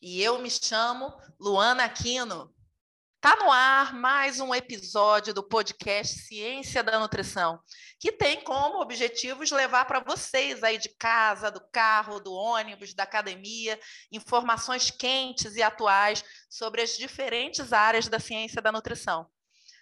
E eu me chamo Luana Aquino. Tá no ar mais um episódio do podcast Ciência da Nutrição, que tem como objetivos levar para vocês aí de casa, do carro, do ônibus, da academia, informações quentes e atuais sobre as diferentes áreas da ciência da nutrição.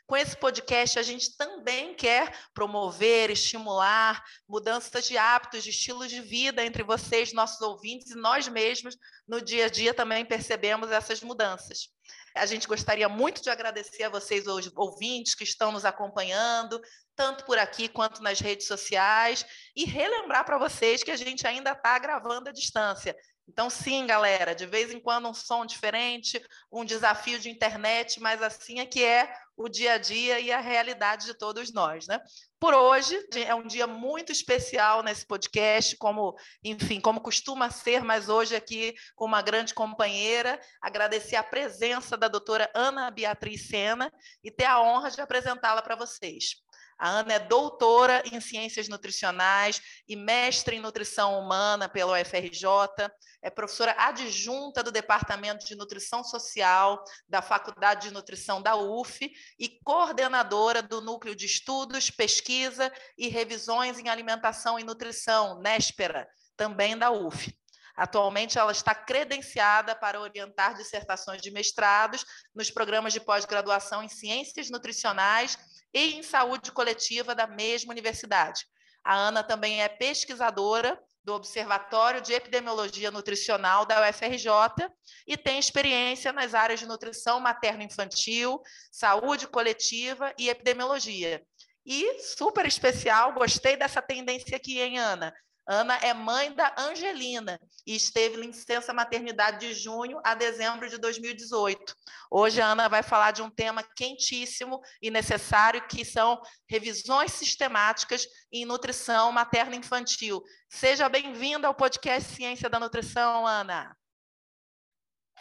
Com esse podcast, a gente também quer promover, estimular mudanças de hábitos, de estilos de vida entre vocês, nossos ouvintes, e nós mesmos, no dia a dia, também percebemos essas mudanças. A gente gostaria muito de agradecer a vocês, ouvintes que estão nos acompanhando, tanto por aqui quanto nas redes sociais, e relembrar para vocês que a gente ainda está gravando à distância. Então, sim, galera, de vez em quando um som diferente, um desafio de internet, mas assim é que é o dia a dia e a realidade de todos nós, né? Por hoje é um dia muito especial nesse podcast, como, enfim, como costuma ser, mas hoje aqui com uma grande companheira, agradecer a presença da doutora Ana Beatriz Sena e ter a honra de apresentá-la para vocês. A Ana é doutora em ciências nutricionais e mestre em nutrição humana pela UFRJ, é professora adjunta do Departamento de Nutrição Social da Faculdade de Nutrição da UF e coordenadora do Núcleo de Estudos, Pesquisa e Revisões em Alimentação e Nutrição, NESPERA, também da UF. Atualmente, ela está credenciada para orientar dissertações de mestrados nos programas de pós-graduação em Ciências Nutricionais e em saúde coletiva da mesma universidade. A Ana também é pesquisadora do Observatório de Epidemiologia Nutricional da UFRJ e tem experiência nas áreas de nutrição materno-infantil, saúde coletiva e epidemiologia. E super especial, gostei dessa tendência aqui, hein, Ana? Ana é mãe da Angelina e esteve em licença maternidade de junho a dezembro de 2018. Hoje a Ana vai falar de um tema quentíssimo e necessário, que são revisões sistemáticas em nutrição materno-infantil. Seja bem-vinda ao podcast Ciência da Nutrição, Ana.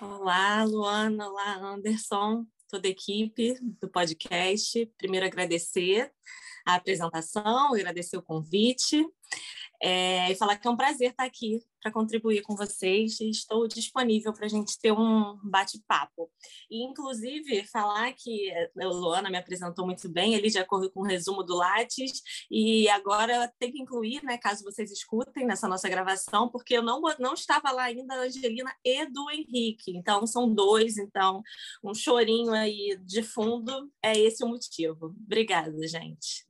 Olá, Luana. Olá, Anderson, toda a equipe do podcast. Primeiro, agradecer a apresentação, agradecer o convite é, e falar que é um prazer estar aqui para contribuir com vocês estou disponível para a gente ter um bate-papo. E, inclusive, falar que a Luana me apresentou muito bem, ele já correu com um resumo do Lattes, e agora tem que incluir, né, caso vocês escutem nessa nossa gravação, porque eu não, não estava lá ainda a Angelina e do Henrique, então são dois, então um chorinho aí de fundo é esse o motivo. Obrigada, gente.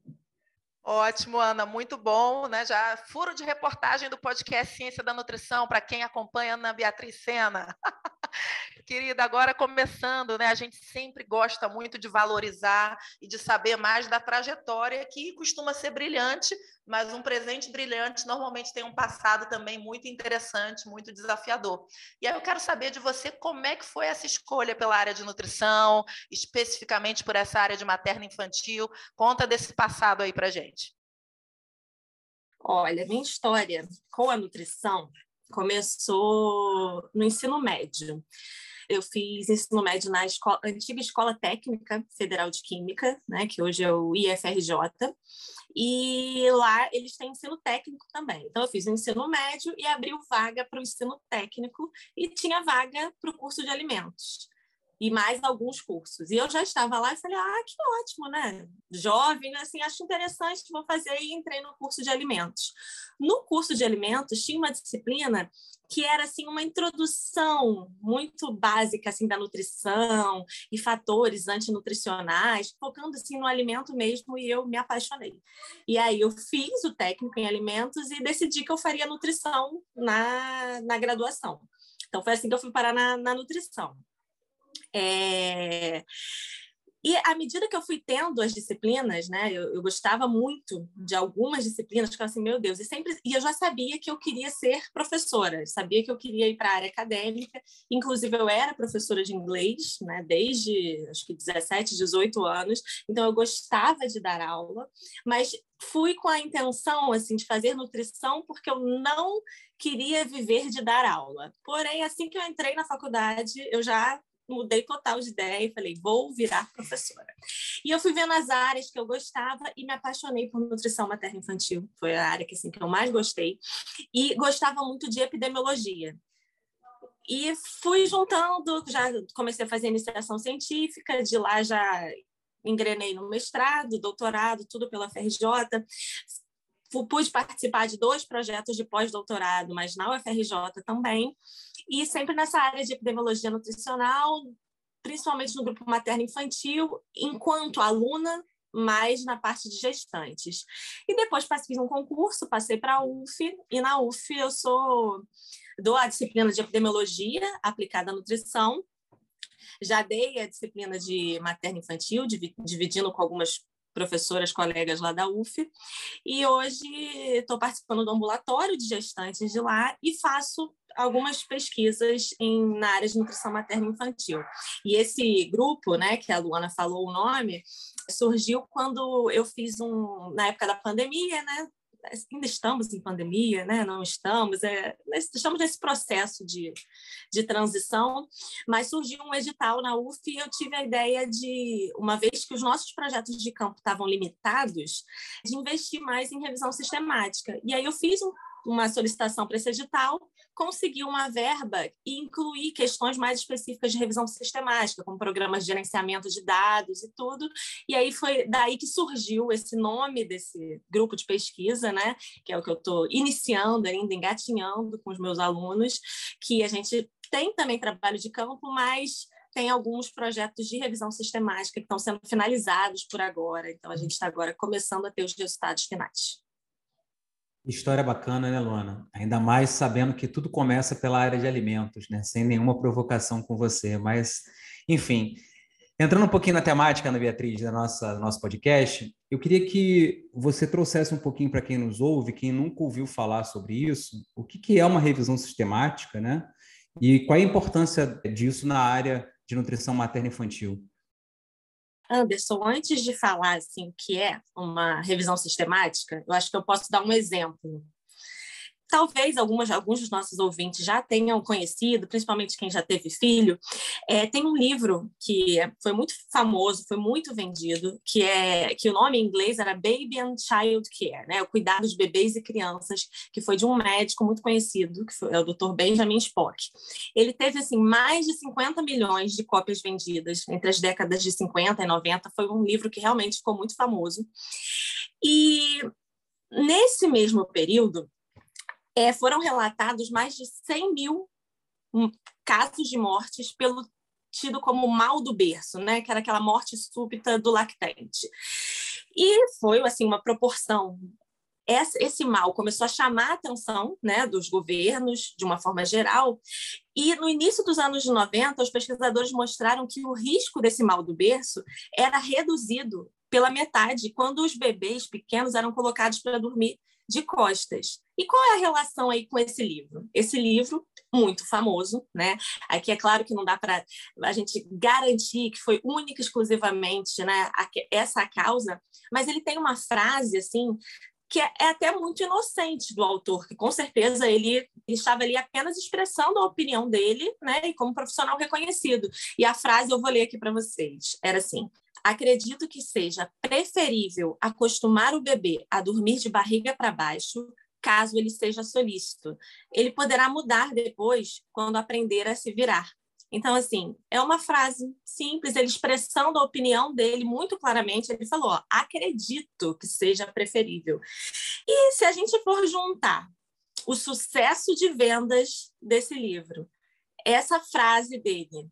Ótimo, Ana, muito bom, né? Já furo de reportagem do podcast Ciência da Nutrição para quem acompanha Ana Beatriz Sena. Querida, agora começando, né? A gente sempre gosta muito de valorizar e de saber mais da trajetória que costuma ser brilhante, mas um presente brilhante normalmente tem um passado também muito interessante, muito desafiador. E aí eu quero saber de você como é que foi essa escolha pela área de nutrição, especificamente por essa área de materno infantil. Conta desse passado aí para gente. Olha, minha história com a nutrição começou no ensino médio. Eu fiz ensino médio na escola, antiga Escola Técnica Federal de Química, né, que hoje é o IFRJ, e lá eles têm ensino técnico também. Então, eu fiz o ensino médio e abriu vaga para o ensino técnico e tinha vaga para o curso de alimentos e mais alguns cursos. E eu já estava lá e falei, ah, que ótimo, né? Jovem, assim, acho interessante, vou fazer e entrei no curso de alimentos. No curso de alimentos tinha uma disciplina que era assim uma introdução muito básica assim da nutrição e fatores antinutricionais, focando assim no alimento mesmo e eu me apaixonei. E aí eu fiz o técnico em alimentos e decidi que eu faria nutrição na, na graduação. Então foi assim que eu fui parar na, na nutrição. É... E à medida que eu fui tendo as disciplinas, né, eu, eu gostava muito de algumas disciplinas, eu assim, meu Deus, e sempre e eu já sabia que eu queria ser professora, sabia que eu queria ir para a área acadêmica, inclusive eu era professora de inglês, né, desde acho que 17, 18 anos, então eu gostava de dar aula, mas fui com a intenção assim de fazer nutrição porque eu não queria viver de dar aula. Porém, assim que eu entrei na faculdade, eu já mudei total de ideia e falei, vou virar professora. E eu fui vendo as áreas que eu gostava e me apaixonei por nutrição materna infantil. Foi a área que, assim, que eu mais gostei. E gostava muito de epidemiologia. E fui juntando, já comecei a fazer iniciação científica, de lá já engrenei no mestrado, doutorado, tudo pela FRJ. Pude participar de dois projetos de pós-doutorado, mas na UFRJ também e sempre nessa área de epidemiologia nutricional, principalmente no grupo materno-infantil, enquanto aluna, mais na parte de gestantes. E depois fiz um concurso, passei para a UF, e na UF eu sou dou a disciplina de epidemiologia aplicada à nutrição. Já dei a disciplina de materno-infantil, dividindo com algumas professoras, colegas lá da UF, e hoje estou participando do ambulatório de gestantes de lá e faço algumas pesquisas em, na área de nutrição materna infantil. E esse grupo, né, que a Luana falou o nome, surgiu quando eu fiz um, na época da pandemia, né, ainda estamos em pandemia, né? não estamos, é, estamos nesse processo de, de transição, mas surgiu um edital na UF e eu tive a ideia de, uma vez que os nossos projetos de campo estavam limitados, de investir mais em revisão sistemática. E aí eu fiz um, uma solicitação para esse edital conseguir uma verba e incluir questões mais específicas de revisão sistemática, como programas de gerenciamento de dados e tudo. E aí foi daí que surgiu esse nome desse grupo de pesquisa, né? Que é o que eu estou iniciando ainda, engatinhando com os meus alunos, que a gente tem também trabalho de campo, mas tem alguns projetos de revisão sistemática que estão sendo finalizados por agora. Então, a gente está agora começando a ter os resultados finais. História bacana, né, Luana? Ainda mais sabendo que tudo começa pela área de alimentos, né? Sem nenhuma provocação com você. Mas, enfim, entrando um pouquinho na temática, Ana Beatriz, da nossa do nosso podcast, eu queria que você trouxesse um pouquinho para quem nos ouve, quem nunca ouviu falar sobre isso, o que, que é uma revisão sistemática, né? E qual é a importância disso na área de nutrição materna infantil? Anderson, antes de falar assim o que é uma revisão sistemática, eu acho que eu posso dar um exemplo talvez algumas, alguns dos nossos ouvintes já tenham conhecido, principalmente quem já teve filho, é, tem um livro que foi muito famoso, foi muito vendido, que é que o nome em inglês era Baby and Child Care, né, o cuidado de bebês e crianças, que foi de um médico muito conhecido, que foi, é o Dr. Benjamin Spock. Ele teve assim mais de 50 milhões de cópias vendidas entre as décadas de 50 e 90, foi um livro que realmente ficou muito famoso. E nesse mesmo período, é, foram relatados mais de 100 mil hum, casos de mortes pelo tido como mal do berço, né? Que era aquela morte súbita do lactente. E foi assim uma proporção. Esse mal começou a chamar a atenção né, dos governos, de uma forma geral, e no início dos anos 90, os pesquisadores mostraram que o risco desse mal do berço era reduzido pela metade quando os bebês pequenos eram colocados para dormir de costas. E qual é a relação aí com esse livro? Esse livro, muito famoso, né? Aqui é claro que não dá para a gente garantir que foi única exclusivamente né, essa causa, mas ele tem uma frase assim que é, é até muito inocente do autor, que com certeza ele, ele estava ali apenas expressando a opinião dele, né, e como profissional reconhecido. E a frase eu vou ler aqui para vocês. Era assim: Acredito que seja preferível acostumar o bebê a dormir de barriga para baixo, caso ele seja solícito. Ele poderá mudar depois quando aprender a se virar. Então, assim, é uma frase simples, ele expressando a opinião dele muito claramente. Ele falou: ó, acredito que seja preferível. E se a gente for juntar o sucesso de vendas desse livro, essa frase dele,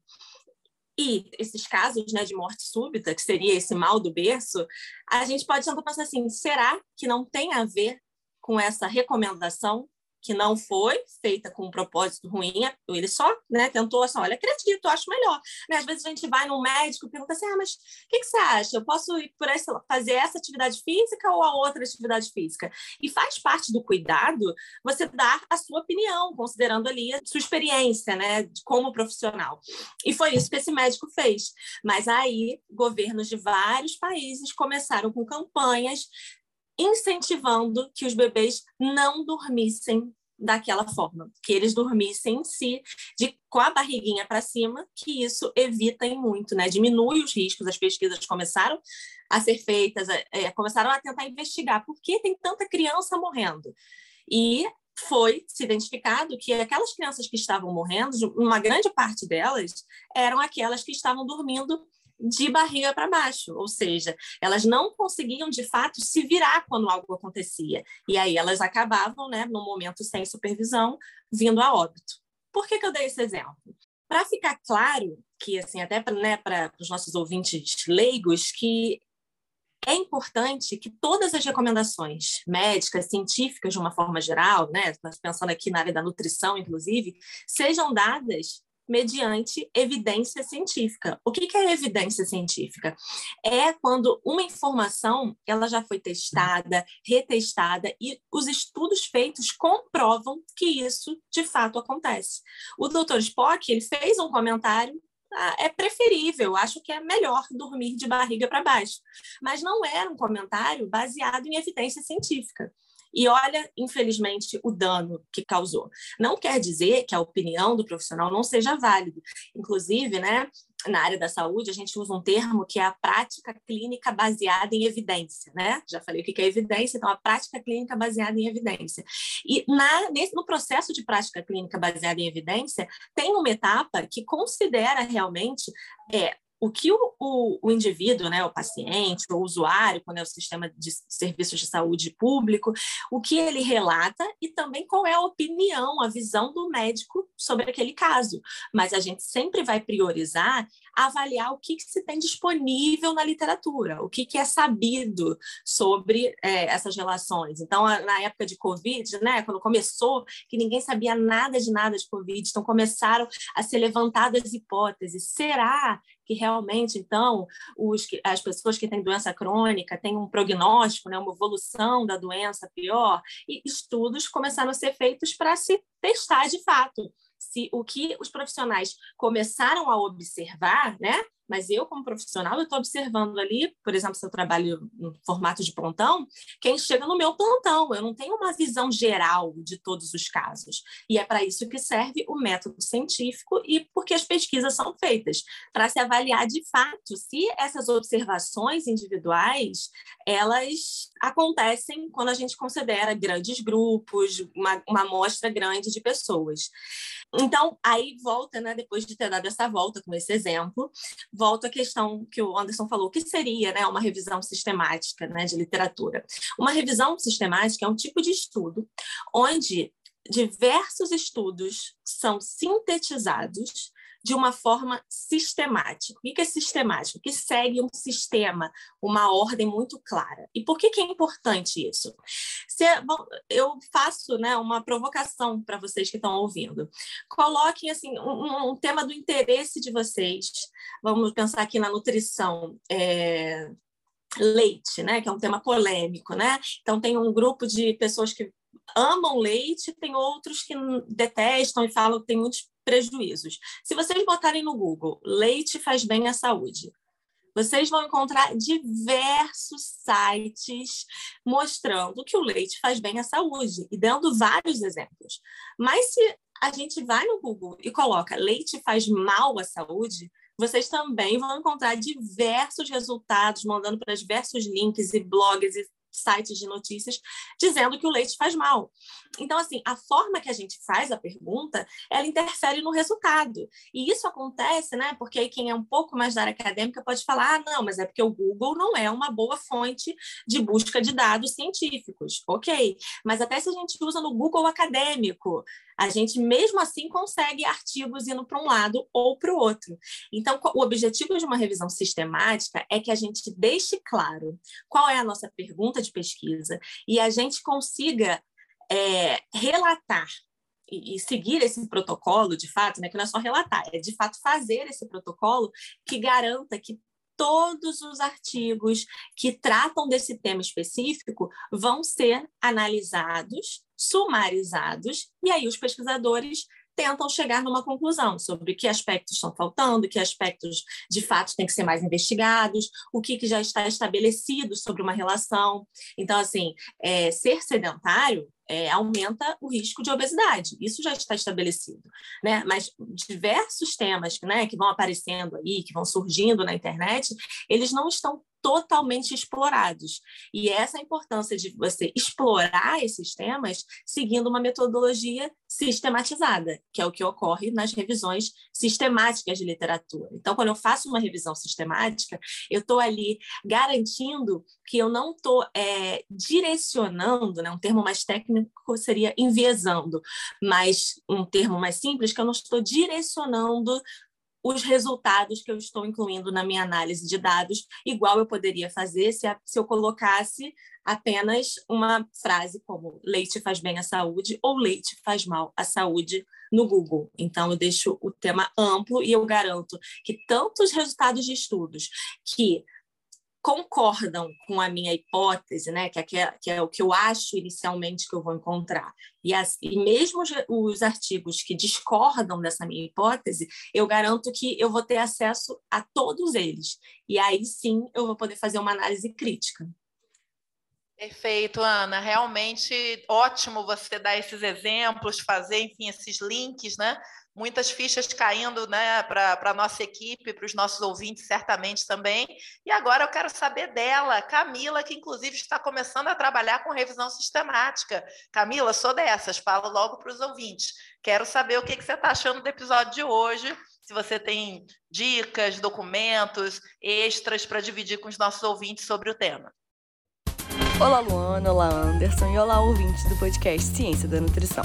e esses casos né, de morte súbita, que seria esse mal do berço, a gente pode tentar pensar assim: será que não tem a ver com essa recomendação que não foi feita com um propósito ruim, ele só né, tentou assim, olha, acredito, acho melhor. Né? Às vezes a gente vai num médico e pergunta assim, ah, mas o que, que, você acha? Eu posso ir por essa, fazer essa atividade física ou a outra atividade física? E faz parte do cuidado você dar a sua opinião, considerando ali a sua experiência, né, como profissional. E foi isso que esse médico fez. Mas aí, governos de vários países começaram com campanhas incentivando que os bebês não dormissem daquela forma, que eles dormissem em si, de, com a barriguinha para cima, que isso evita muito, né? Diminui os riscos. As pesquisas começaram a ser feitas, é, começaram a tentar investigar por que tem tanta criança morrendo. E foi se identificado que aquelas crianças que estavam morrendo, uma grande parte delas eram aquelas que estavam dormindo de barriga para baixo, ou seja, elas não conseguiam de fato se virar quando algo acontecia. E aí elas acabavam, né, no momento sem supervisão, vindo a óbito. Por que, que eu dei esse exemplo? Para ficar claro que, assim, até para né, os nossos ouvintes leigos, que é importante que todas as recomendações médicas, científicas, de uma forma geral, né, pensando aqui na área da nutrição, inclusive, sejam dadas mediante evidência científica. O que é evidência científica? É quando uma informação ela já foi testada, retestada e os estudos feitos comprovam que isso de fato acontece. O Dr. Spock ele fez um comentário ah, é preferível, acho que é melhor dormir de barriga para baixo. Mas não era um comentário baseado em evidência científica. E olha, infelizmente, o dano que causou. Não quer dizer que a opinião do profissional não seja válida. Inclusive, né, na área da saúde, a gente usa um termo que é a prática clínica baseada em evidência, né? Já falei o que é evidência, então a prática clínica baseada em evidência. E na, nesse, no processo de prática clínica baseada em evidência, tem uma etapa que considera realmente é, o que o, o, o, indivíduo, né, o paciente, o usuário, quando é o sistema de serviços de saúde público, o que ele relata e também qual é a opinião, a visão do médico sobre aquele caso. Mas a gente sempre vai priorizar avaliar o que, que se tem disponível na literatura, o que, que é sabido sobre é, essas relações. Então, na época de Covid, né, quando começou, que ninguém sabia nada de nada de Covid, então começaram a ser levantadas hipóteses. Será que realmente, então, os, as pessoas que têm doença crônica têm um prognóstico, né, uma evolução da doença pior, e estudos começaram a ser feitos para se testar de fato se o que os profissionais começaram a observar, né, mas eu, como profissional, eu estou observando ali, por exemplo, se eu trabalho no formato de plantão, quem chega no meu plantão. Eu não tenho uma visão geral de todos os casos. E é para isso que serve o método científico e porque as pesquisas são feitas, para se avaliar de fato se essas observações individuais, elas acontecem quando a gente considera grandes grupos, uma, uma amostra grande de pessoas. Então, aí volta, né, depois de ter dado essa volta com esse exemplo, volto à questão que o Anderson falou, que seria né, uma revisão sistemática né, de literatura? Uma revisão sistemática é um tipo de estudo onde diversos estudos são sintetizados de uma forma sistemática. O que é sistemático? Que segue um sistema, uma ordem muito clara. E por que, é importante isso? Se, é, eu faço né, uma provocação para vocês que estão ouvindo. Coloquem assim, um, um, tema do interesse de vocês. Vamos pensar aqui na nutrição. É, leite, né, que é um tema polêmico, né? Então tem um grupo de pessoas que amam leite, tem outros que detestam e falam que tem muitos prejuízos. Se vocês botarem no Google, leite faz bem à saúde, vocês vão encontrar diversos sites mostrando que o leite faz bem à saúde e dando vários exemplos. Mas se a gente vai no Google e coloca leite faz mal à saúde, vocês também vão encontrar diversos resultados, mandando para diversos links e blogs e sites de notícias dizendo que o leite faz mal. Então, assim, a forma que a gente faz a pergunta, ela interfere no resultado. E isso acontece, né? Porque aí quem é um pouco mais da área acadêmica pode falar: ah, não, mas é porque o Google não é uma boa fonte de busca de dados científicos. Ok, mas até se a gente usa no Google acadêmico, a gente mesmo assim consegue artigos indo para um lado ou para o outro. Então, o objetivo de uma revisão sistemática é que a gente deixe claro qual é a nossa pergunta de pesquisa e a gente consiga é, relatar e, seguir esse protocolo, de fato, né, que não é só relatar, é de fato fazer esse protocolo que garanta que todos os artigos que tratam desse tema específico vão ser analisados, sumarizados, e aí os pesquisadores tentam chegar numa conclusão sobre que aspectos estão faltando, que aspectos de fato têm que ser mais investigados, o que, que já está estabelecido sobre uma relação. Então, assim, é, ser sedentário é, aumenta o risco de obesidade. Isso já está estabelecido, né? Mas diversos temas, né, que vão aparecendo aí, que vão surgindo na internet, eles não estão totalmente explorados. E essa é a importância de você explorar esses temas seguindo uma metodologia sistematizada, que é o que ocorre nas revisões sistemáticas de literatura. Então, quando eu faço uma revisão sistemática, eu estou ali garantindo que eu não estou é, direcionando, né, um termo mais técnico seria enviesando, mas um termo mais simples, que eu não estou direcionando os resultados que eu estou incluindo na minha análise de dados, igual eu poderia fazer se eu colocasse apenas uma frase como leite faz bem à saúde ou leite faz mal à saúde no Google. Então, eu deixo o tema amplo e eu garanto que tanto os resultados de estudos que concordam com a minha hipótese, né, que é, que é o que eu acho inicialmente que eu vou encontrar, e, as, e mesmo os, os, artigos que discordam dessa minha hipótese, eu garanto que eu vou ter acesso a todos eles, e aí sim eu vou poder fazer uma análise crítica. Perfeito, Ana. Realmente ótimo você dar esses exemplos, fazer, enfim, esses links, né? Muitas fichas caindo né, para a nossa equipe, para os nossos ouvintes, certamente também. E agora eu quero saber dela, Camila, que inclusive está começando a trabalhar com revisão sistemática. Camila, sou dessas, falo logo para os ouvintes. Quero saber o que, que você está achando do episódio de hoje. Se você tem dicas, documentos, extras para dividir com os nossos ouvintes sobre o tema. Olá, Luana, olá, Anderson e olá, ouvintes do podcast Ciência da Nutrição.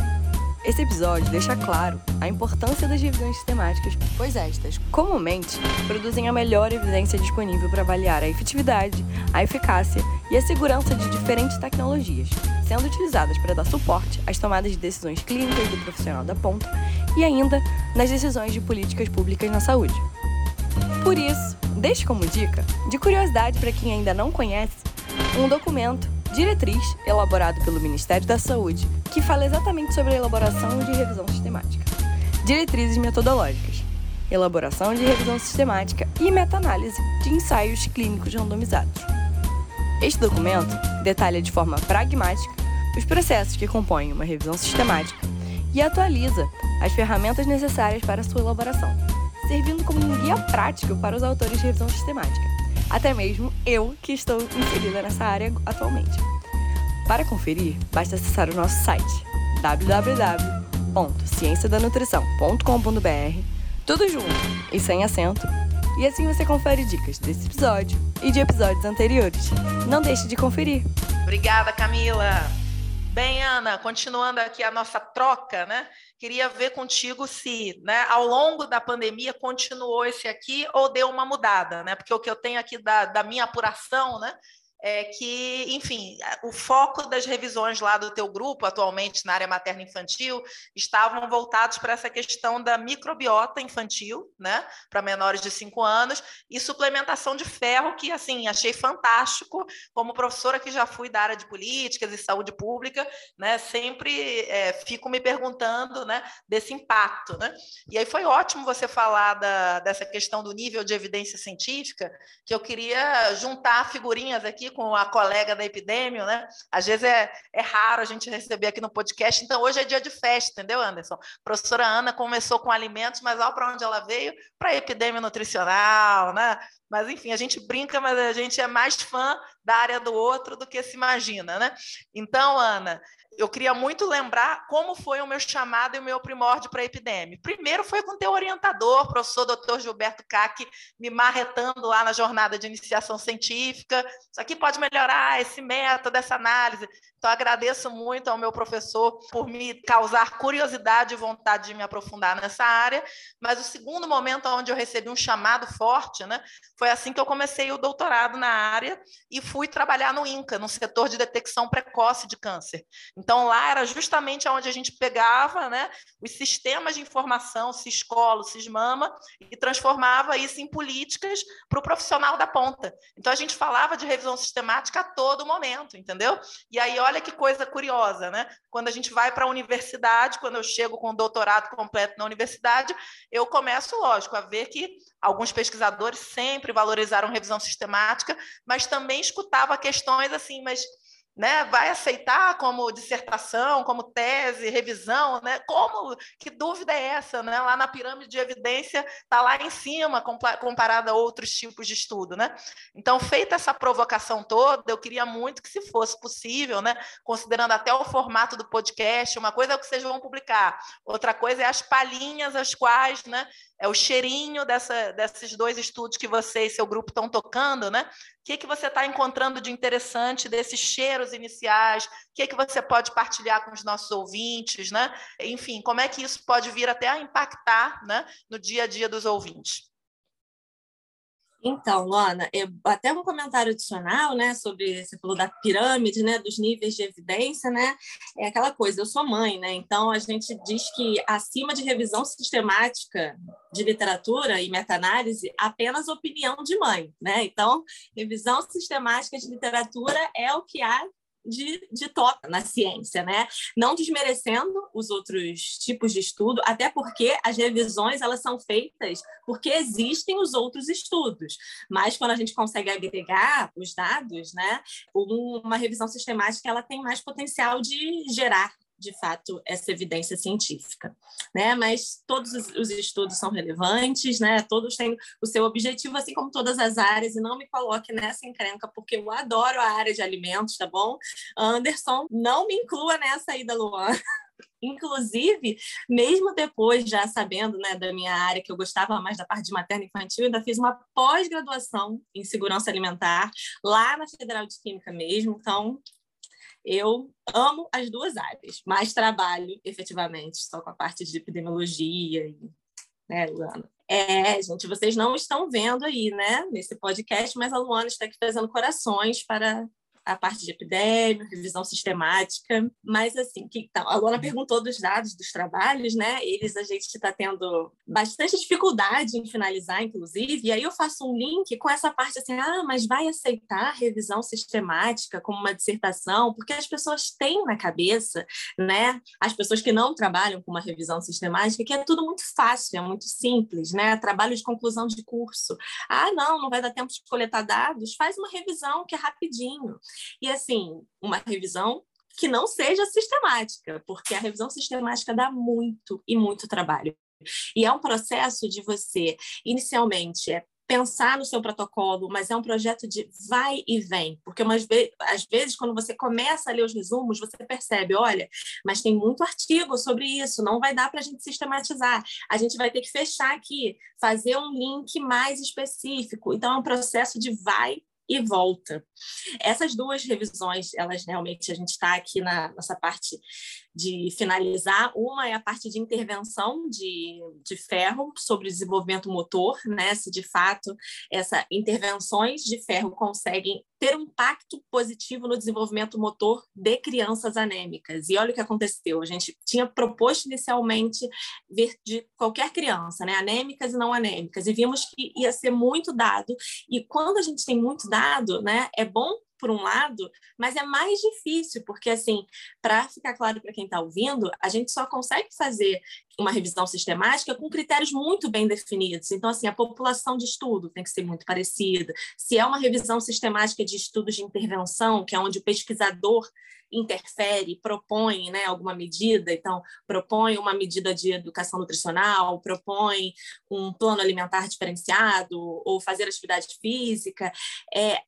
Esse episódio deixa claro a importância das revisões sistemáticas, pois estas, comumente, produzem a melhor evidência disponível para avaliar a efetividade, a eficácia e a segurança de diferentes tecnologias, sendo utilizadas para dar suporte às tomadas de decisões clínicas do profissional da ponta e ainda nas decisões de políticas públicas na saúde. Por isso, deixe como dica, de curiosidade para quem ainda não conhece, um documento diretriz elaborado pelo Ministério da Saúde, que fala exatamente sobre a elaboração de revisão sistemática. Diretrizes metodológicas, elaboração de revisão sistemática e meta-análise de ensaios clínicos randomizados. Este documento detalha de forma pragmática os processos que compõem uma revisão sistemática e atualiza as ferramentas necessárias para sua elaboração, servindo como um guia prático para os autores de revisão sistemática até mesmo eu que estou inserida nessa área atualmente. Para conferir, basta acessar o nosso site www.cienciadanutrição.com.br, tudo junto e sem acento, e assim você confere dicas desse episódio e de episódios anteriores. Não deixe de conferir. Obrigada, Camila. Bem, Ana, continuando aqui a nossa troca, né? Queria ver contigo se, né, ao longo da pandemia continuou esse aqui ou deu uma mudada, né? Porque o que eu tenho aqui da, da minha apuração, né, é que, enfim, o foco das revisões lá do teu grupo, atualmente na área materna infantil, estavam voltados para essa questão da microbiota infantil, né, para menores de 5 anos, e suplementação de ferro, que, assim, achei fantástico, como professora que já fui da área de políticas e saúde pública, né, sempre é, fico me perguntando, né, desse impacto, né, e aí foi ótimo você falar da, dessa questão do nível de evidência científica, que eu queria juntar figurinhas aqui com a colega da Epidêmio, né? Às vezes é, é raro a gente receber aqui no podcast, então hoje é dia de festa, entendeu, Anderson? A professora Ana começou com alimentos, mas olha para onde ela veio? Para a Epidêmio Nutricional, né? Mas, enfim, a gente brinca, mas a gente é mais fã da área do outro do que se imagina, né? Então, Ana, eu queria muito lembrar como foi o meu chamado e o meu primórdio para a epidemia. Primeiro foi com o teu orientador, professor Dr. Gilberto Cac, me marretando lá na jornada de iniciação científica. Isso aqui pode melhorar esse método, essa análise. Então, agradeço muito ao meu professor por me causar curiosidade e vontade de me aprofundar nessa área. Mas o segundo momento onde eu recebi um chamado forte, né, foi assim que eu comecei o doutorado na área e fui trabalhar no INCA, no setor de detecção precoce de câncer. Então, lá era justamente onde a gente pegava né, os sistemas de informação, Ciscolo, Cismama, e transformava isso em políticas para o profissional da ponta. Então, a gente falava de revisão sistemática a todo momento, entendeu? E aí, olha olha que coisa curiosa, né? Quando a gente vai para a universidade, quando eu chego com o doutorado completo na universidade, eu começo, lógico, a ver que alguns pesquisadores sempre valorizaram revisão sistemática, mas também escutava questões assim, mas né, vai aceitar como dissertação, como tese, revisão, né? Como que dúvida é essa, né? Lá na pirâmide de evidência está lá em cima comparada a outros tipos de estudo, né? Então, feita essa provocação toda, eu queria muito que se fosse possível, né, considerando até o formato do podcast, uma coisa é o que vocês vão publicar, outra coisa é as palhinhas as quais, né, é o cheirinho dessa, desses dois estudos que você e seu grupo estão tocando, né? O que, que você está encontrando de interessante desses cheiros iniciais? O que, que você pode partilhar com os nossos ouvintes, né? Enfim, como é que isso pode vir até a impactar né, no dia a dia dos ouvintes? Então, Luana, eu, até um comentário adicional, né, sobre você falou da pirâmide, né, dos níveis de evidência, né, é aquela coisa. Eu sou mãe, né, então a gente diz que acima de revisão sistemática de literatura e meta-análise, apenas opinião de mãe, né. Então, revisão sistemática de literatura é o que há de, de na ciência, né? Não desmerecendo os outros tipos de estudo, até porque as revisões elas são feitas porque existem os outros estudos. Mas quando a gente consegue agregar os dados, né? Uma revisão sistemática ela tem mais potencial de gerar de fato essa evidência científica, né? Mas todos os estudos são relevantes, né? Todos têm o seu objetivo, assim como todas as áreas. E não me coloque nessa encrenca, porque eu adoro a área de alimentos, tá bom? Anderson, não me inclua nessa aí da Luan. Inclusive, mesmo depois, já sabendo né, da minha área, que eu gostava mais da parte de materno infantil, ainda fiz uma pós-graduação em segurança alimentar lá na Federal de Química mesmo. Então, eu amo as duas áreas, mas trabalho efetivamente só com a parte de epidemiologia, e, né, Luana? É, gente, vocês não estão vendo aí, né, nesse podcast, mas a Luana está aqui fazendo corações para a parte de epidemia, revisão sistemática, mas assim, que, então, a Luana perguntou dos dados dos trabalhos, né? Eles a gente está tendo bastante dificuldade em finalizar, inclusive, e aí eu faço um link com essa parte assim, ah, mas vai aceitar revisão sistemática como uma dissertação, porque as pessoas têm na cabeça, né? As pessoas que não trabalham com uma revisão sistemática, que é tudo muito fácil, é muito simples, né? Trabalho de conclusão de curso. Ah, não, não vai dar tempo de coletar dados, faz uma revisão que é rapidinho. E, assim, uma revisão que não seja sistemática, porque a revisão sistemática dá muito e muito trabalho. E é um processo de você, inicialmente, é pensar no seu protocolo, mas é um projeto de vai e vem, porque umas ve às vezes quando você começa a ler os resumos, você percebe, olha, mas tem muito artigo sobre isso, não vai dar para a gente sistematizar, a gente vai ter que fechar aqui, fazer um link mais específico. Então é um processo de vai e volta. Essas duas revisões, elas realmente, a gente está aqui na nossa parte de finalizar. Uma é a parte de intervenção de, de ferro sobre o desenvolvimento motor, né? se de fato essas intervenções de ferro conseguem ter um impacto positivo no desenvolvimento motor de crianças anêmicas. E olha o que aconteceu, a gente tinha proposto inicialmente ver de qualquer criança, né? anêmicas e não anêmicas, e vimos que ia ser muito dado, e quando a gente tem muito dado, né, é bom por um lado, mas é mais difícil, porque, assim, para ficar claro para quem está ouvindo, a gente só consegue fazer uma revisão sistemática com critérios muito bem definidos. Então, assim, a população de estudo tem que ser muito parecida. Se é uma revisão sistemática de estudos de intervenção, que é onde o pesquisador interfere, propõe né, alguma medida, então propõe uma medida de educação nutricional, propõe um plano alimentar diferenciado ou fazer atividade física, é,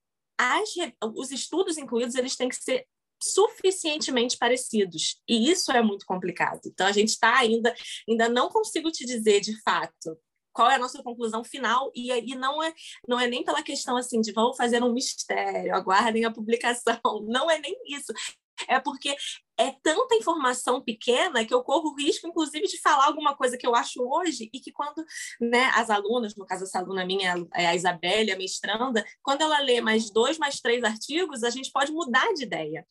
as, os estudos incluídos eles têm que ser suficientemente parecidos. E isso é muito complicado. Então a gente está ainda ainda não consigo te dizer de fato qual é a nossa conclusão final. E aí não é não é nem pela questão assim de vamos fazer um mistério aguardem a publicação. Não é nem isso é porque é tanta informação pequena que eu corro o risco, inclusive, de falar alguma coisa que eu acho hoje e que quando né, as alunas, no caso essa aluna minha, é a Isabelle, a mestranda, quando ela lê mais dois, mais três artigos, a gente pode mudar de ideia.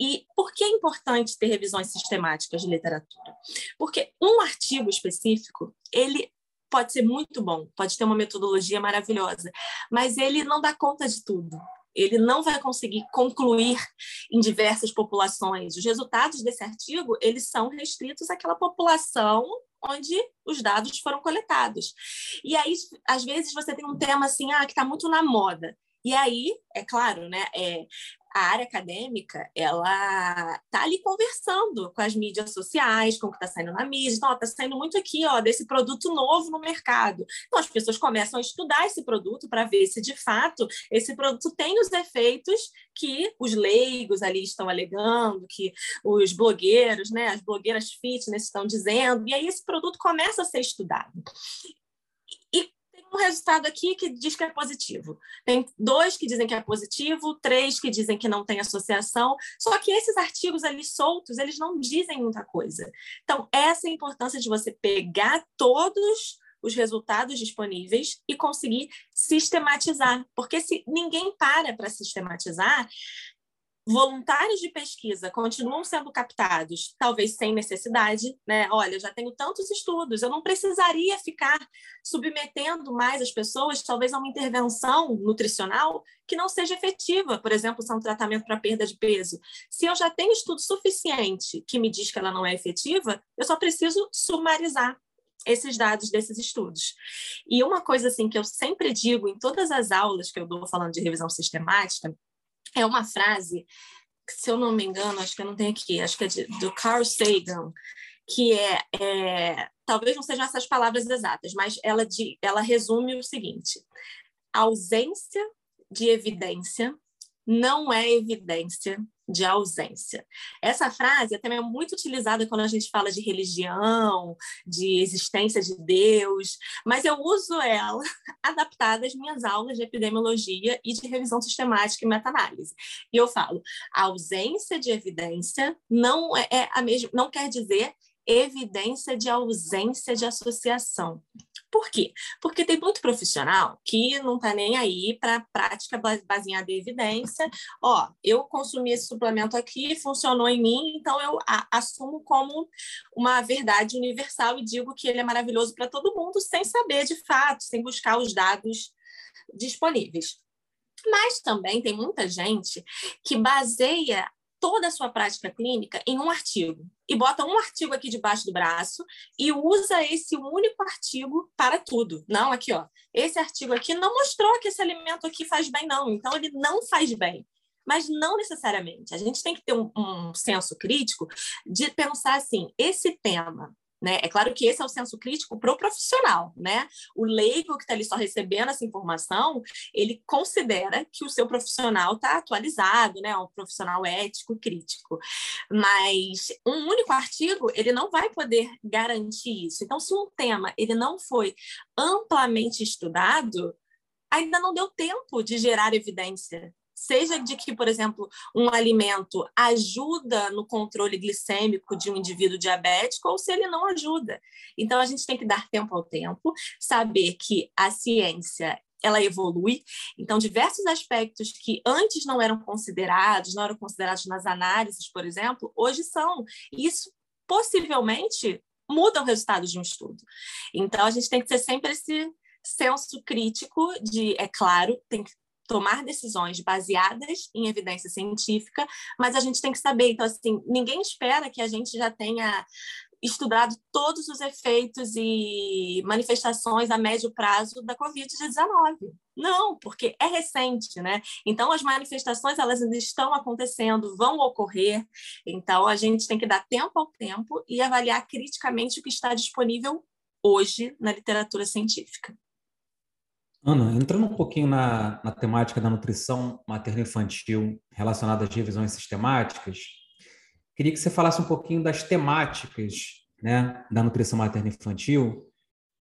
E por que é importante ter revisões sistemáticas de literatura? Porque um artigo específico, ele pode ser muito bom, pode ter uma metodologia maravilhosa, mas ele não dá conta de tudo. Ele não vai conseguir concluir em diversas populações. Os resultados desse artigo, eles são restritos àquela população onde os dados foram coletados. E aí, às vezes, você tem um tema assim, ah, que está muito na moda. E aí, é claro, né, é, a área acadêmica ela está ali conversando com as mídias sociais, com o que está saindo na mídia. Então, está saindo muito aqui ó, desse produto novo no mercado. Então, as pessoas começam a estudar esse produto para ver se, de fato, esse produto tem os efeitos que os leigos ali estão alegando, que os blogueiros, né, as blogueiras fitness estão dizendo. E aí esse produto começa a ser estudado um resultado aqui que diz que é positivo. Tem dois que dizem que é positivo, três que dizem que não tem associação. Só que esses artigos ali soltos, eles não dizem muita coisa. Então, essa é a importância de você pegar todos os resultados disponíveis e conseguir sistematizar. Porque se ninguém para para sistematizar, voluntários de pesquisa continuam sendo captados, talvez sem necessidade, né? Olha, já tenho tantos estudos, eu não precisaria ficar submetendo mais as pessoas, talvez, a uma intervenção nutricional que não seja efetiva, por exemplo, se é um tratamento para perda de peso. Se eu já tenho estudo suficiente que me diz que ela não é efetiva, eu só preciso sumarizar esses dados desses estudos. E uma coisa assim que eu sempre digo em todas as aulas que eu dou falando de revisão sistemática é uma frase, se eu não me engano, acho que eu não tenho aqui, acho que é de, do Carl Sagan, que é, é, talvez não sejam essas palavras exatas, mas ela, de, ela resume o seguinte: ausência de evidência não é evidência de ausência. Essa frase é também muito utilizada quando a gente fala de religião, de existência de Deus, mas eu uso ela adaptada às minhas aulas de epidemiologia e de revisão sistemática e meta-análise. E eu falo, a ausência de evidência não é, é a mesma, não quer dizer evidência de ausência de associação. Por quê? Porque tem muito profissional que não está nem aí para prática baseada em evidência. Ó, eu consumi esse suplemento aqui, funcionou em mim, então eu assumo como uma verdade universal e digo que ele é maravilhoso para todo mundo, sem saber de fato, sem buscar os dados disponíveis. Mas também tem muita gente que baseia toda a sua prática clínica em um artigo e bota um artigo aqui debaixo do braço e usa esse único artigo para tudo. Não, aqui, ó. Esse artigo aqui não mostrou que esse alimento aqui faz bem, não. Então, ele não faz bem. Mas não necessariamente. A gente tem que ter um, um senso crítico de pensar assim: esse tema né? É claro que esse é o senso crítico para o profissional. Né? O leigo que está ali só recebendo essa informação, ele considera que o seu profissional está atualizado, né? um profissional ético e crítico. Mas um único artigo, ele não vai poder garantir isso. Então, se um tema ele não foi amplamente estudado, ainda não deu tempo de gerar evidência seja de que, por exemplo, um alimento ajuda no controle glicêmico de um indivíduo diabético ou se ele não ajuda. Então, a gente tem que dar tempo ao tempo, saber que a ciência ela evolui. Então, diversos aspectos que antes não eram considerados, não eram considerados nas análises, por exemplo, hoje são. E isso possivelmente muda o resultado de um estudo. Então, a gente tem que ter sempre esse senso crítico de, é claro, tem que tomar decisões baseadas em evidência científica, mas a gente tem que saber, então assim, ninguém espera que a gente já tenha estudado todos os efeitos e manifestações a médio prazo da COVID-19. Não, porque é recente, né? Então as manifestações elas ainda estão acontecendo, vão ocorrer. Então a gente tem que dar tempo ao tempo e avaliar criticamente o que está disponível hoje na literatura científica. Ana, entrando um pouquinho na, na temática da nutrição materno-infantil relacionada às revisões sistemáticas, queria que você falasse um pouquinho das temáticas né, da nutrição materno-infantil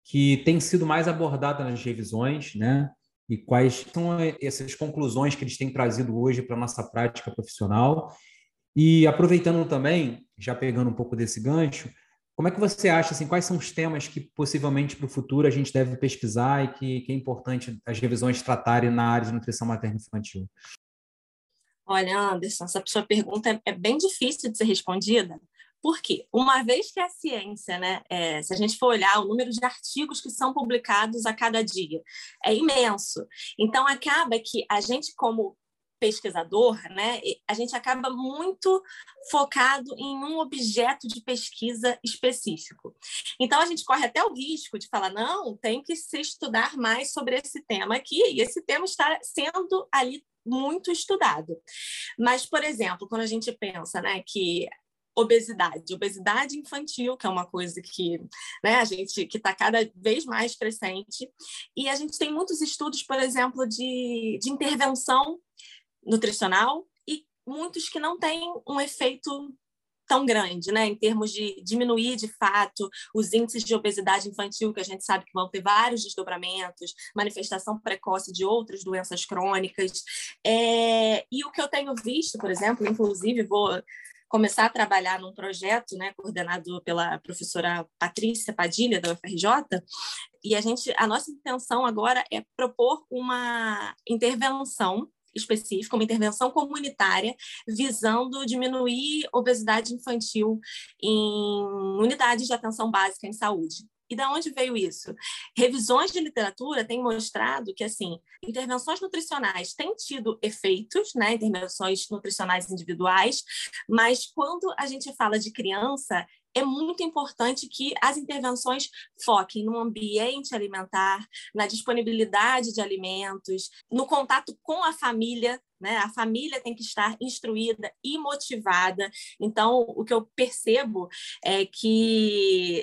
que têm sido mais abordadas nas revisões, né? E quais são essas conclusões que eles têm trazido hoje para a nossa prática profissional E aproveitando também, já pegando um pouco desse gancho, como é que você acha, assim, quais são os temas que possivelmente para o futuro a gente deve pesquisar e que, que é importante as revisões tratarem na área de nutrição materno-infantil? Olha, Anderson, essa sua pergunta é bem difícil de ser respondida, porque uma vez que a ciência, né, é, se a gente for olhar o número de artigos que são publicados a cada dia, é imenso. Então acaba que a gente como pesquisador, né, a gente acaba muito focado em um objeto de pesquisa específico. Então a gente corre até o risco de falar não, tem que se estudar mais sobre esse tema aqui, e esse tema está sendo ali muito estudado. Mas, por exemplo, quando a gente pensa né, que obesidade, obesidade infantil, que é uma coisa que né, a gente que está cada vez mais crescente, e a gente tem muitos estudos, por exemplo, de, de intervenção nutricional e muitos que não têm um efeito tão grande, né, em termos de diminuir de fato os índices de obesidade infantil, que a gente sabe que vão ter vários desdobramentos, manifestação precoce de outras doenças crônicas. É... E o que eu tenho visto, por exemplo, inclusive vou começar a trabalhar num projeto, né, coordenado pela professora Patrícia Padilha da UFRJ, e a gente, a nossa intenção agora é propor uma intervenção específica, uma intervenção comunitária visando diminuir obesidade infantil em unidades de atenção básica em saúde. E da onde veio isso? Revisões de literatura têm mostrado que assim, intervenções nutricionais têm tido efeitos, né, intervenções nutricionais individuais, mas quando a gente fala de criança, é muito importante que as intervenções foquem no ambiente alimentar, na disponibilidade de alimentos, no contato com a família. Né? A família tem que estar instruída e motivada. Então, o que eu percebo é que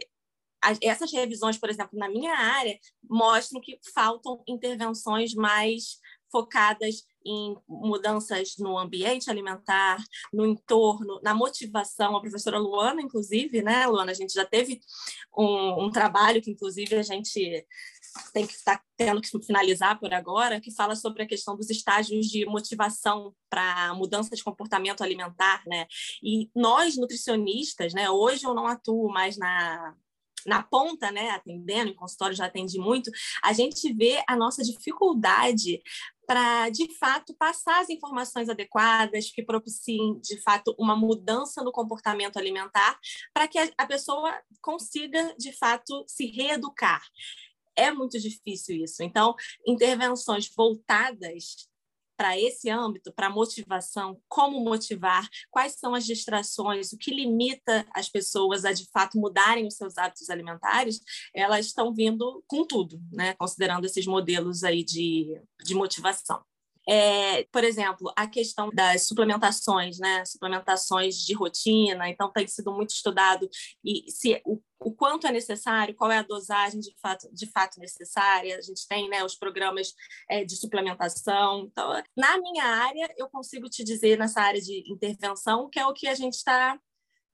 essas revisões, por exemplo, na minha área, mostram que faltam intervenções mais focadas em mudanças no ambiente alimentar, no entorno, na motivação. A professora Luana, inclusive, né, Luana, a gente já teve um, um trabalho que, inclusive, a gente tem que estar tendo que finalizar por agora, que fala sobre a questão dos estágios de motivação para mudança de comportamento alimentar, né? E nós nutricionistas, né? Hoje eu não atuo mais na na ponta, né, atendendo, em consultório já atendi muito, a gente vê a nossa dificuldade para, de fato, passar as informações adequadas, que propiciem, de fato, uma mudança no comportamento alimentar, para que a pessoa consiga, de fato, se reeducar. É muito difícil isso. Então, intervenções voltadas para esse âmbito, para motivação, como motivar, quais são as distrações, o que limita as pessoas a de fato mudarem os seus hábitos alimentares, elas estão vindo com tudo, né? considerando esses modelos aí de, de motivação. É, por exemplo, a questão das suplementações, né? Suplementações de rotina, então tem sido muito estudado e se o, o quanto é necessário, qual é a dosagem de fato, de fato necessária. A gente tem né, os programas é, de suplementação. Então, na minha área, eu consigo te dizer, nessa área de intervenção, que é o que a gente está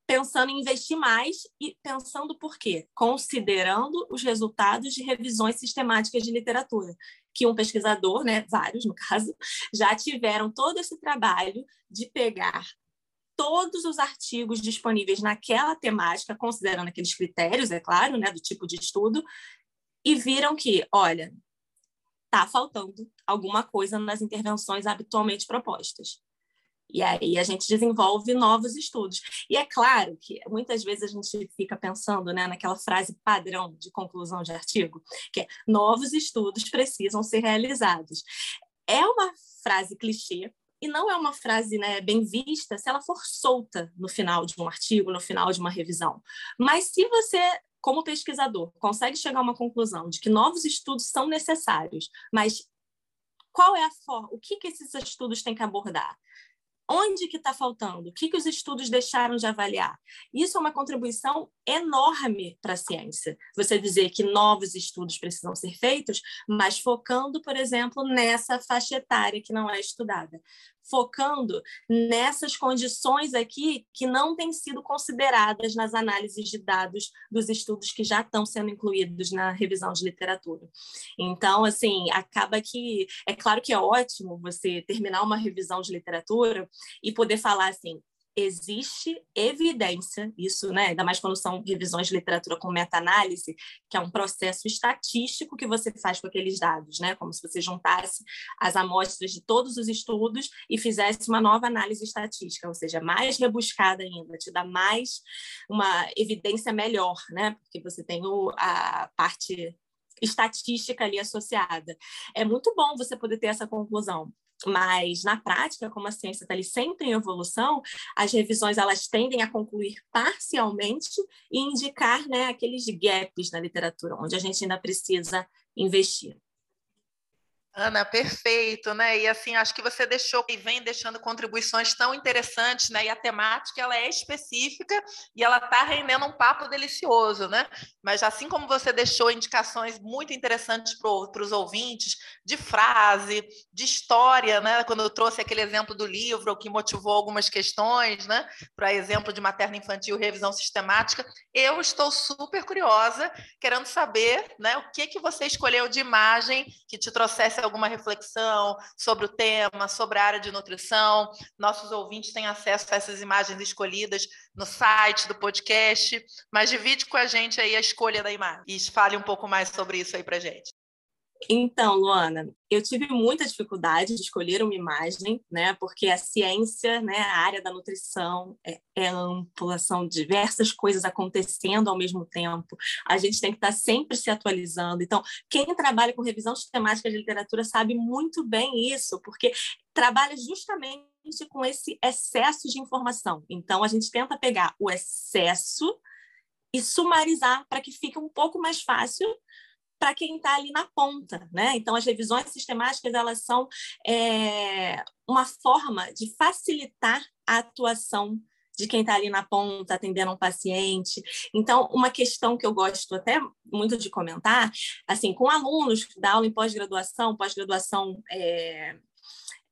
pensando em investir mais e pensando por quê? Considerando os resultados de revisões sistemáticas de literatura que um pesquisador, né, vários no caso, já tiveram todo esse trabalho de pegar todos os artigos disponíveis naquela temática, considerando aqueles critérios, é claro, né, do tipo de estudo, e viram que, olha, está faltando alguma coisa nas intervenções habitualmente propostas. E aí a gente desenvolve novos estudos. E é claro que muitas vezes a gente fica pensando né, naquela frase padrão de conclusão de artigo, que é novos estudos precisam ser realizados. É uma frase clichê, e não é uma frase né, bem vista se ela for solta no final de um artigo, no final de uma revisão. Mas se você, como pesquisador, consegue chegar a uma conclusão de que novos estudos são necessários, mas qual é a forma, o que, que esses estudos têm que abordar? Onde que está faltando? O que, que os estudos deixaram de avaliar? Isso é uma contribuição enorme para a ciência. Você dizer que novos estudos precisam ser feitos, mas focando, por exemplo, nessa faixa etária que não é estudada focando nessas condições aqui que não têm sido consideradas nas análises de dados dos estudos que já estão sendo incluídos na revisão de literatura. Então, assim, acaba que é claro que é ótimo você terminar uma revisão de literatura e poder falar assim, existe evidência, isso, né, ainda mais quando são revisões de literatura com meta-análise, que é um processo estatístico que você faz com aqueles dados, né, como se você juntasse as amostras de todos os estudos e fizesse uma nova análise estatística, ou seja, mais rebuscada ainda, te dá mais uma evidência melhor, né, porque você tem o, a parte estatística ali associada. É muito bom você poder ter essa conclusão. Mas na prática, como a ciência está ali sempre em evolução, as revisões elas tendem a concluir parcialmente e indicar né, aqueles gaps na literatura onde a gente ainda precisa investir. Ana, perfeito, né? E assim, acho que você deixou e vem deixando contribuições tão interessantes, né? E a temática ela é específica e ela está rendendo um papo delicioso, né? Mas assim como você deixou indicações muito interessantes para os ouvintes de frase, de história, né? Quando eu trouxe aquele exemplo do livro que motivou algumas questões, né? Para exemplo de materno infantil, revisão sistemática, eu estou super curiosa, querendo saber, né? O que que você escolheu de imagem que te trouxesse alguma reflexão sobre o tema, sobre a área de nutrição. Nossos ouvintes têm acesso a essas imagens escolhidas no site do podcast, mas divide com a gente aí a escolha da imagem e fale um pouco mais sobre isso aí para gente. Então, Luana, eu tive muita dificuldade de escolher uma imagem, né? Porque a ciência, né, a área da nutrição é, é, ampla, são diversas coisas acontecendo ao mesmo tempo. A gente tem que estar sempre se atualizando. Então, quem trabalha com revisão sistemática de literatura sabe muito bem isso, porque trabalha justamente com esse excesso de informação. Então, a gente tenta pegar o excesso e sumarizar para que fique um pouco mais fácil para quem está ali na ponta, né? Então as revisões sistemáticas elas são é, uma forma de facilitar a atuação de quem está ali na ponta atendendo um paciente. Então, uma questão que eu gosto até muito de comentar, assim, com alunos da aula em pós-graduação, pós-graduação é,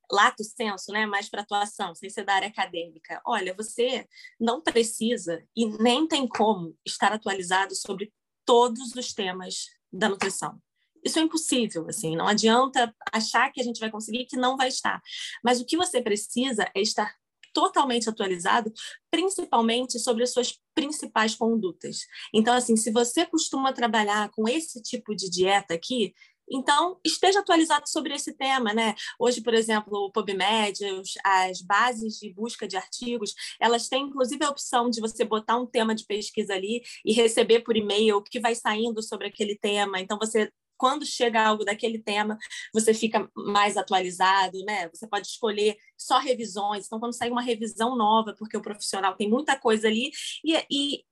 lato senso, né, mais para atuação, sem ser da área acadêmica. Olha, você não precisa e nem tem como estar atualizado sobre todos os temas da nutrição. Isso é impossível, assim, não adianta achar que a gente vai conseguir que não vai estar. Mas o que você precisa é estar totalmente atualizado, principalmente sobre as suas principais condutas. Então, assim, se você costuma trabalhar com esse tipo de dieta aqui, então, esteja atualizado sobre esse tema, né? Hoje, por exemplo, o PubMed, as bases de busca de artigos, elas têm inclusive a opção de você botar um tema de pesquisa ali e receber por e-mail o que vai saindo sobre aquele tema. Então, você quando chega algo daquele tema, você fica mais atualizado, né? Você pode escolher só revisões. Então, quando sair uma revisão nova, porque o profissional tem muita coisa ali, e, e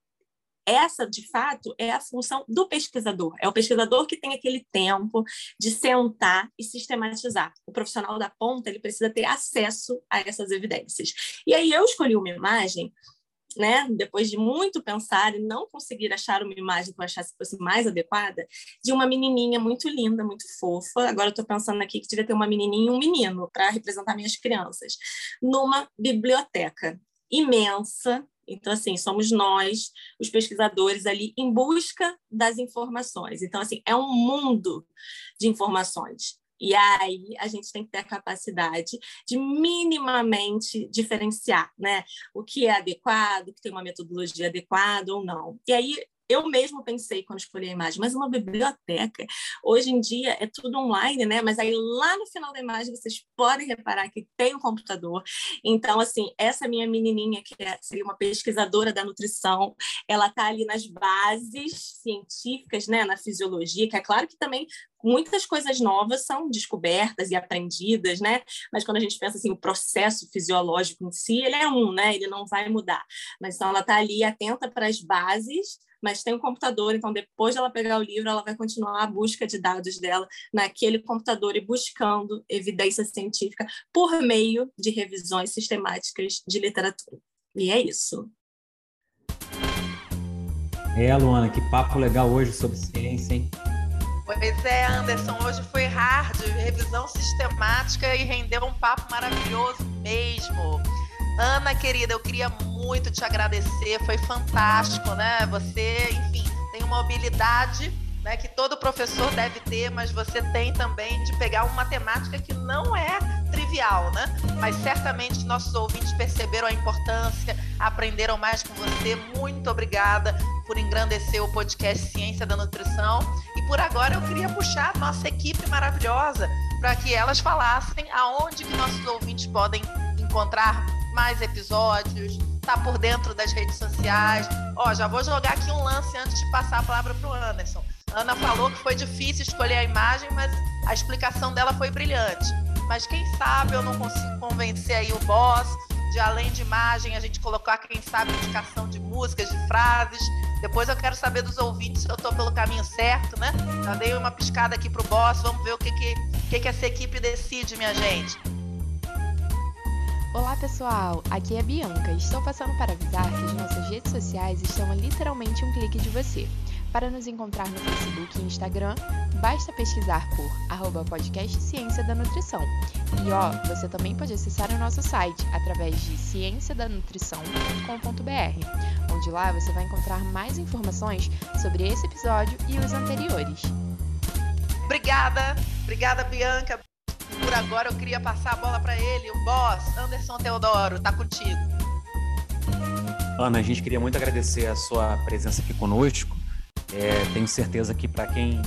essa, de fato, é a função do pesquisador. É o pesquisador que tem aquele tempo de sentar e sistematizar. O profissional da ponta ele precisa ter acesso a essas evidências. E aí eu escolhi uma imagem né, depois de muito pensar e não conseguir achar uma imagem que eu achasse que fosse mais adequada, de uma menininha muito linda, muito fofa. Agora estou pensando aqui que devia ter uma menininha e um menino para representar minhas crianças, numa biblioteca imensa, então, assim, somos nós, os pesquisadores ali, em busca das informações. Então, assim, é um mundo de informações. E aí a gente tem que ter a capacidade de minimamente diferenciar, né? O que é adequado, o que tem uma metodologia adequada ou não. E aí eu mesmo pensei quando escolhi a imagem, mas uma biblioteca, hoje em dia é tudo online, né? Mas aí lá no final da imagem vocês podem reparar que tem um computador. Então, assim, essa minha menininha, que é, seria uma pesquisadora da nutrição, ela está ali nas bases científicas, né? Na fisiologia, que é claro que também muitas coisas novas são descobertas e aprendidas, né? Mas quando a gente pensa assim, o processo fisiológico em si, ele é um, né? Ele não vai mudar. Mas então ela está ali atenta para as bases mas tem um computador, então depois de ela pegar o livro, ela vai continuar a busca de dados dela naquele computador e buscando evidência científica por meio de revisões sistemáticas de literatura. E é isso. É, Luana, que papo legal hoje sobre ciência, hein? Pois é, Anderson, hoje foi hard, revisão sistemática e rendeu um papo maravilhoso mesmo. Ana, querida, eu queria muito te agradecer, foi fantástico, né? Você, enfim, tem uma habilidade né, que todo professor deve ter, mas você tem também de pegar uma matemática que não é trivial, né? Mas certamente nossos ouvintes perceberam a importância, aprenderam mais com você. Muito obrigada por engrandecer o podcast Ciência da Nutrição. E por agora eu queria puxar a nossa equipe maravilhosa para que elas falassem aonde que nossos ouvintes podem encontrar mais episódios, tá por dentro das redes sociais. Ó, já vou jogar aqui um lance antes de passar a palavra para o Anderson. Ana falou que foi difícil escolher a imagem, mas a explicação dela foi brilhante. Mas quem sabe eu não consigo convencer aí o boss de além de imagem a gente colocar quem sabe indicação de músicas, de frases. Depois eu quero saber dos ouvintes se eu estou pelo caminho certo, né? Já dei uma piscada aqui pro boss, vamos ver o que que, que, que essa equipe decide, minha gente. Olá pessoal, aqui é a Bianca. Estou passando para avisar que as nossas redes sociais estão a literalmente um clique de você. Para nos encontrar no Facebook e Instagram, basta pesquisar por arroba podcast Ciência da Nutrição. E ó, você também pode acessar o nosso site através de cienciadanutrição.com.br, onde lá você vai encontrar mais informações sobre esse episódio e os anteriores. Obrigada, obrigada Bianca. Por agora eu queria passar a bola para ele, o boss, Anderson Teodoro, tá contigo. Ana, a gente queria muito agradecer a sua presença aqui conosco é, tenho certeza que para quem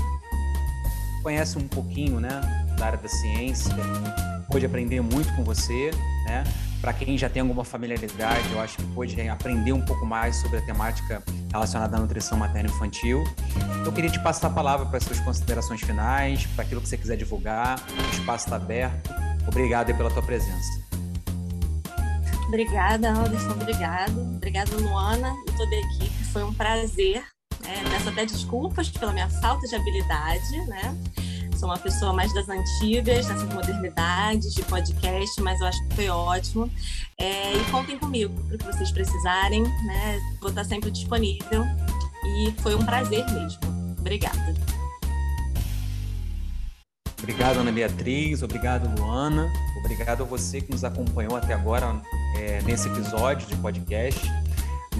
conhece um pouquinho né, da área da ciência, pode aprender muito com você, né? Para quem já tem alguma familiaridade, eu acho que pode aprender um pouco mais sobre a temática relacionada à nutrição materno-infantil. Eu queria te passar a palavra para as suas considerações finais, para aquilo que você quiser divulgar. O espaço está aberto. Obrigado pela tua presença. Obrigada, Anderson. Obrigado. Obrigada, Luana e toda a equipe. Foi um prazer é, peço até desculpas pela minha falta de habilidade, né? Sou uma pessoa mais das antigas, dessas modernidades, de podcast, mas eu acho que foi ótimo. É, e contem comigo para o que vocês precisarem, né? Vou estar sempre disponível. E foi um prazer mesmo. Obrigada. Obrigado, Ana Beatriz. Obrigado, Luana. Obrigado a você que nos acompanhou até agora é, nesse episódio de podcast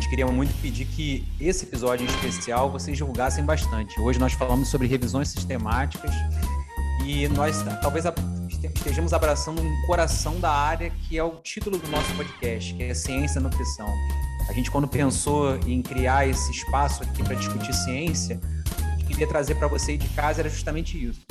gente queria muito pedir que esse episódio em especial vocês divulgassem bastante. Hoje nós falamos sobre revisões sistemáticas e nós talvez estejamos abraçando um coração da área que é o título do nosso podcast, que é Ciência e Nutrição. A gente, quando pensou em criar esse espaço aqui para discutir ciência, a gente queria trazer para você de casa era justamente isso: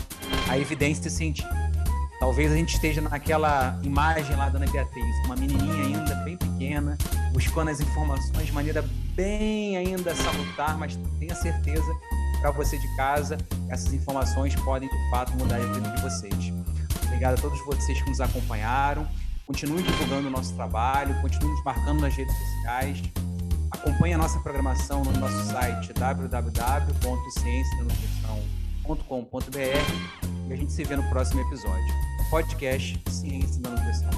a evidência científica. Talvez a gente esteja naquela imagem lá da Ana Beatriz, uma menininha ainda bem pequena, buscando as informações de maneira bem ainda salutar, mas tenha certeza para você de casa, essas informações podem de fato mudar a vida de vocês. Obrigado a todos vocês que nos acompanharam. Continue divulgando o nosso trabalho, continue nos marcando nas redes sociais. Acompanhe a nossa programação no nosso site www.ciencianutrição.com.br e a gente se vê no próximo episódio podcast Ciência da Nutrição.